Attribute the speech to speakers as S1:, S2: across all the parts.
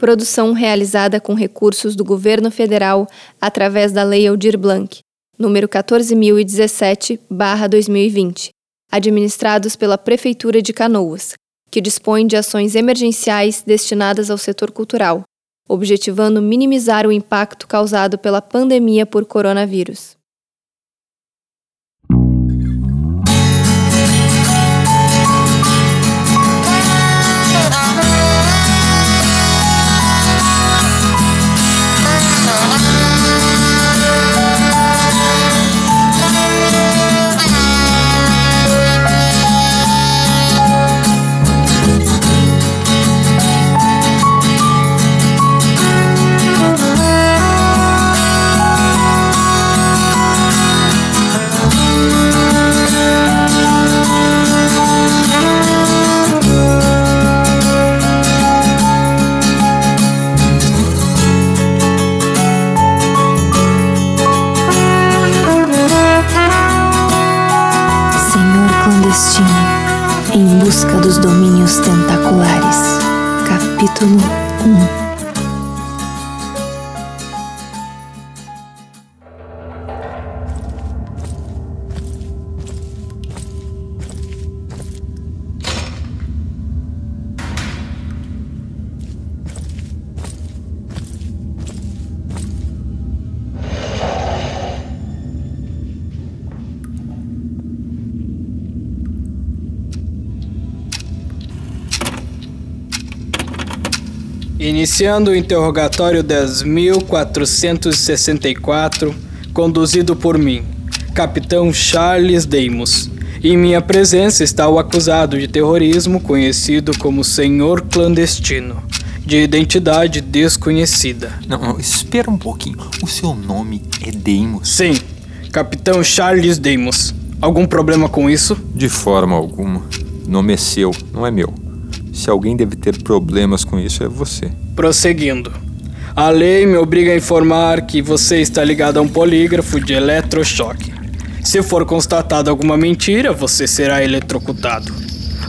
S1: Produção realizada com recursos do Governo Federal através da Lei Aldir Blanc, número 14017/2020, administrados pela Prefeitura de Canoas, que dispõe de ações emergenciais destinadas ao setor cultural, objetivando minimizar o impacto causado pela pandemia por coronavírus.
S2: Capítulo
S3: Iniciando o interrogatório 10.464, conduzido por mim, Capitão Charles Deimos. Em minha presença está o acusado de terrorismo conhecido como Senhor Clandestino, de identidade desconhecida.
S4: Não, não, espera um pouquinho. O seu nome é Deimos?
S3: Sim, Capitão Charles Deimos. Algum problema com isso?
S4: De forma alguma. O nome é seu, não é meu. Se alguém deve ter problemas com isso, é você.
S3: Prosseguindo. A lei me obriga a informar que você está ligado a um polígrafo de eletrochoque. Se for constatada alguma mentira, você será eletrocutado.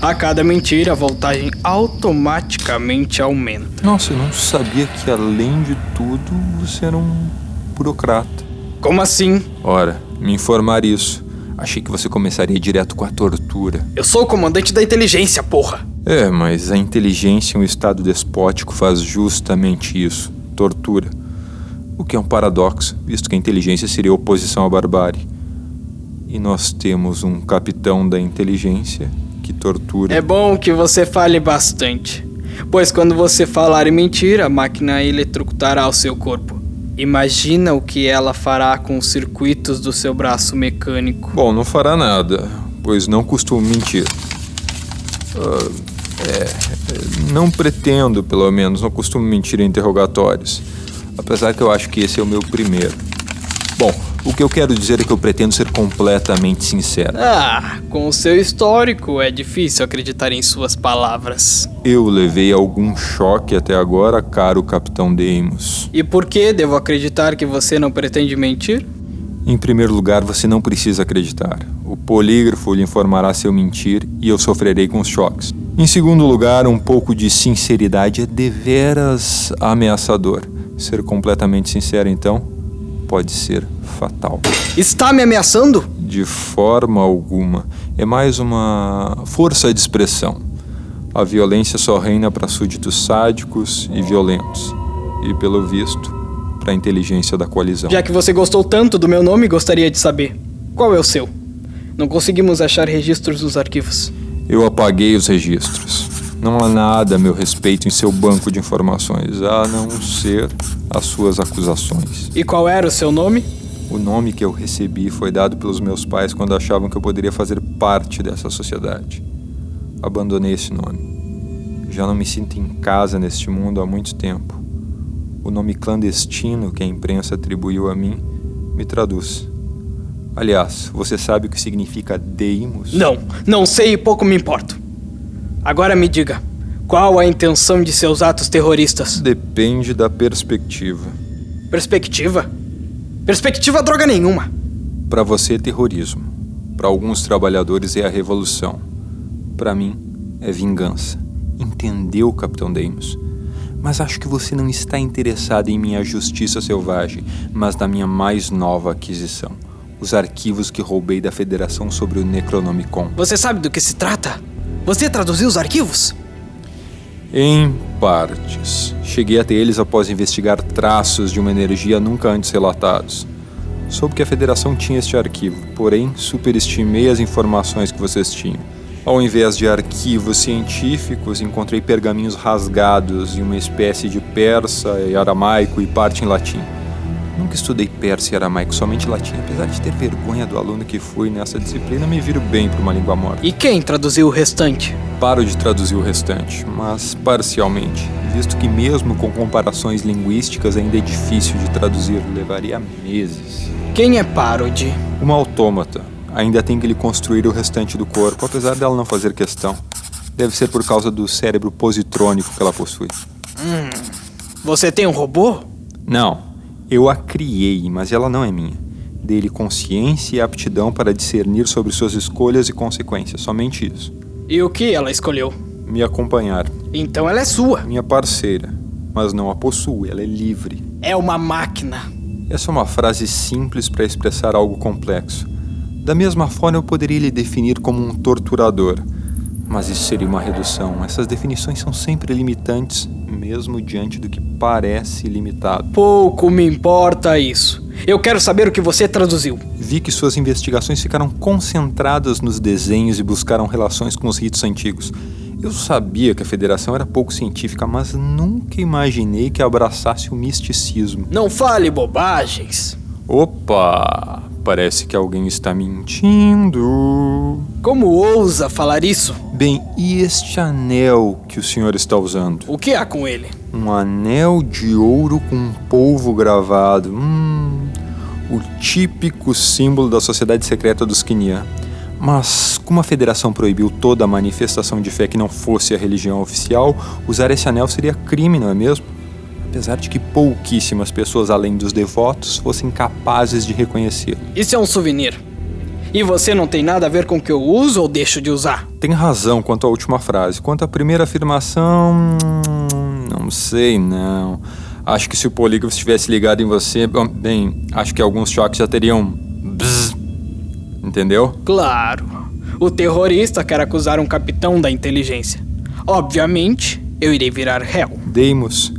S3: A cada mentira, a voltagem automaticamente aumenta.
S4: Nossa, eu não sabia que além de tudo você era um burocrata.
S3: Como assim?
S4: Ora, me informar isso. Achei que você começaria direto com a tortura.
S3: Eu sou o comandante da inteligência, porra!
S4: É, mas a inteligência em um estado despótico faz justamente isso tortura. O que é um paradoxo, visto que a inteligência seria oposição à barbárie. E nós temos um capitão da inteligência que tortura.
S3: É bom que você fale bastante, pois quando você falar em mentira, a máquina eletrocutará o seu corpo. Imagina o que ela fará com os circuitos do seu braço mecânico.
S4: Bom, não fará nada, pois não costumo mentir. Uh, é, não pretendo, pelo menos, não costumo mentir em interrogatórios. Apesar que eu acho que esse é o meu primeiro. Bom, o que eu quero dizer é que eu pretendo ser completamente sincero.
S3: Ah, com o seu histórico é difícil acreditar em suas palavras.
S4: Eu levei algum choque até agora, caro Capitão Deimos.
S3: E por que devo acreditar que você não pretende mentir?
S4: Em primeiro lugar, você não precisa acreditar. O polígrafo lhe informará se eu mentir e eu sofrerei com os choques. Em segundo lugar, um pouco de sinceridade é deveras ameaçador. Ser completamente sincero, então, pode ser fatal.
S3: Está me ameaçando?
S4: De forma alguma. É mais uma força de expressão. A violência só reina para súditos sádicos e violentos. E, pelo visto, para a inteligência da coalizão.
S3: Já que você gostou tanto do meu nome, gostaria de saber: qual é o seu? Não conseguimos achar registros dos arquivos.
S4: Eu apaguei os registros. Não há nada a meu respeito em seu banco de informações, a não ser as suas acusações.
S3: E qual era o seu nome?
S4: O nome que eu recebi foi dado pelos meus pais quando achavam que eu poderia fazer parte dessa sociedade. Abandonei esse nome. Já não me sinto em casa neste mundo há muito tempo. O nome clandestino que a imprensa atribuiu a mim me traduz. Aliás, você sabe o que significa Deimos?
S3: Não, não sei e pouco me importo. Agora me diga, qual a intenção de seus atos terroristas?
S4: Depende da perspectiva.
S3: Perspectiva? Perspectiva droga nenhuma.
S4: Para você é terrorismo. Para alguns trabalhadores é a revolução. Para mim é vingança. Entendeu, Capitão Deimos? Mas acho que você não está interessado em minha justiça selvagem, mas na minha mais nova aquisição. Os arquivos que roubei da Federação sobre o Necronomicon.
S3: Você sabe do que se trata? Você traduziu os arquivos?
S4: Em partes. Cheguei até eles após investigar traços de uma energia nunca antes relatados. Soube que a Federação tinha este arquivo, porém superestimei as informações que vocês tinham. Ao invés de arquivos científicos, encontrei pergaminhos rasgados e uma espécie de persa e aramaico e parte em latim. Nunca estudei persa e aramaico, somente latim. Apesar de ter vergonha do aluno que fui nessa disciplina, me viro bem para uma língua morta.
S3: E quem traduziu o restante?
S4: Paro de traduzir o restante, mas parcialmente, visto que mesmo com comparações linguísticas ainda é difícil de traduzir, levaria meses.
S3: Quem é Parody?
S4: Uma autômata, ainda tem que lhe construir o restante do corpo, apesar dela não fazer questão. Deve ser por causa do cérebro positrônico que ela possui.
S3: Hum, você tem um robô?
S4: Não, eu a criei, mas ela não é minha. Dei-lhe consciência e aptidão para discernir sobre suas escolhas e consequências, somente isso.
S3: E o que ela escolheu?
S4: Me acompanhar.
S3: Então ela é sua.
S4: Minha parceira. Mas não a possuo, ela é livre.
S3: É uma máquina.
S4: Essa é uma frase simples para expressar algo complexo. Da mesma forma, eu poderia lhe definir como um torturador. Mas isso seria uma redução. Essas definições são sempre limitantes, mesmo diante do que parece limitado.
S3: Pouco me importa isso. Eu quero saber o que você traduziu.
S4: Vi que suas investigações ficaram concentradas nos desenhos e buscaram relações com os ritos antigos. Eu sabia que a federação era pouco científica, mas nunca imaginei que abraçasse o misticismo.
S3: Não fale bobagens.
S4: Opa! Parece que alguém está mentindo.
S3: Como ousa falar isso?
S4: Bem, e este anel que o senhor está usando?
S3: O que há com ele?
S4: Um anel de ouro com polvo gravado. Hum, o típico símbolo da sociedade secreta dos Quinian. Mas, como a federação proibiu toda manifestação de fé que não fosse a religião oficial, usar esse anel seria crime, não é mesmo? Apesar de que pouquíssimas pessoas além dos devotos fossem capazes de reconhecê-lo.
S3: Isso é um souvenir. E você não tem nada a ver com o que eu uso ou deixo de usar?
S4: Tem razão quanto à última frase. Quanto à primeira afirmação, não sei, não. Acho que se o polígrafo estivesse ligado em você, bem, acho que alguns choques já teriam. Bzz, entendeu?
S3: Claro. O terrorista quer acusar um capitão da inteligência. Obviamente, eu irei virar réu.
S4: Deimos,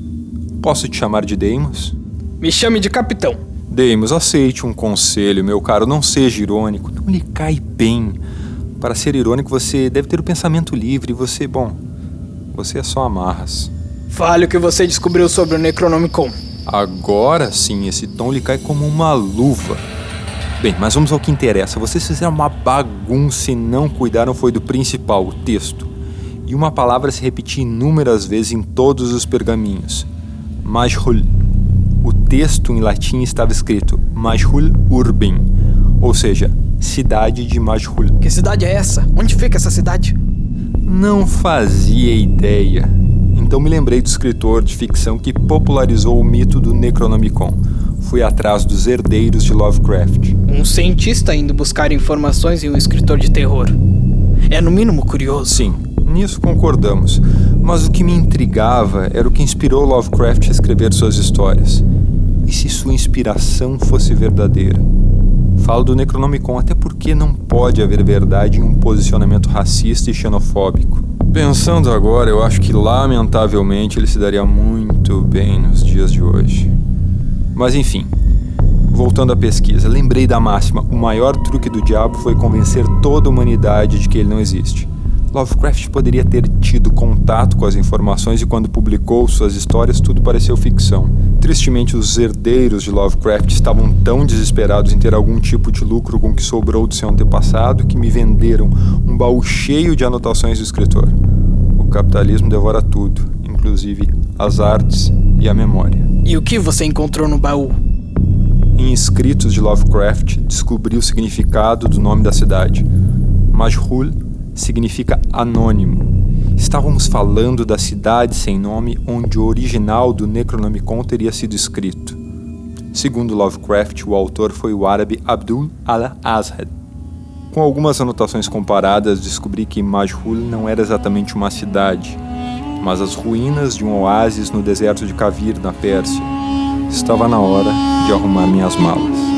S4: Posso te chamar de Deimos?
S3: Me chame de capitão.
S4: Deimos, aceite um conselho, meu caro. Não seja irônico. Não lhe cai bem. Para ser irônico, você deve ter o pensamento livre. E você, bom, você é só amarras.
S3: Fale o que você descobriu sobre o Necronomicon.
S4: Agora sim, esse tom lhe cai como uma luva. Bem, mas vamos ao que interessa. Vocês fizeram uma bagunça e não cuidaram foi do principal, o texto. E uma palavra se repetia inúmeras vezes em todos os pergaminhos. Majhul. O texto em latim estava escrito Majhul Urbin, ou seja, cidade de Majhul.
S3: Que cidade é essa? Onde fica essa cidade?
S4: Não fazia ideia. Então me lembrei do escritor de ficção que popularizou o mito do Necronomicon. Fui atrás dos herdeiros de Lovecraft.
S3: Um cientista indo buscar informações em um escritor de terror. É no mínimo curioso.
S4: Sim, Nisso concordamos, mas o que me intrigava era o que inspirou Lovecraft a escrever suas histórias. E se sua inspiração fosse verdadeira? Falo do Necronomicon até porque não pode haver verdade em um posicionamento racista e xenofóbico. Pensando agora, eu acho que lamentavelmente ele se daria muito bem nos dias de hoje. Mas enfim, voltando à pesquisa, lembrei da máxima: o maior truque do diabo foi convencer toda a humanidade de que ele não existe. Lovecraft poderia ter tido contato com as informações e quando publicou suas histórias tudo pareceu ficção. Tristemente, os herdeiros de Lovecraft estavam tão desesperados em ter algum tipo de lucro com o que sobrou do seu antepassado que me venderam um baú cheio de anotações do escritor. O capitalismo devora tudo, inclusive as artes e a memória.
S3: E o que você encontrou no baú?
S4: Em escritos de Lovecraft, descobri o significado do nome da cidade. Majhul significa anônimo. Estávamos falando da cidade sem nome onde o original do Necronomicon teria sido escrito. Segundo Lovecraft, o autor foi o árabe Abdul al-Azhad. Com algumas anotações comparadas, descobri que Majhul não era exatamente uma cidade. mas as ruínas de um oásis no deserto de Kavir, na Pérsia. Estava na hora de arrumar minhas malas.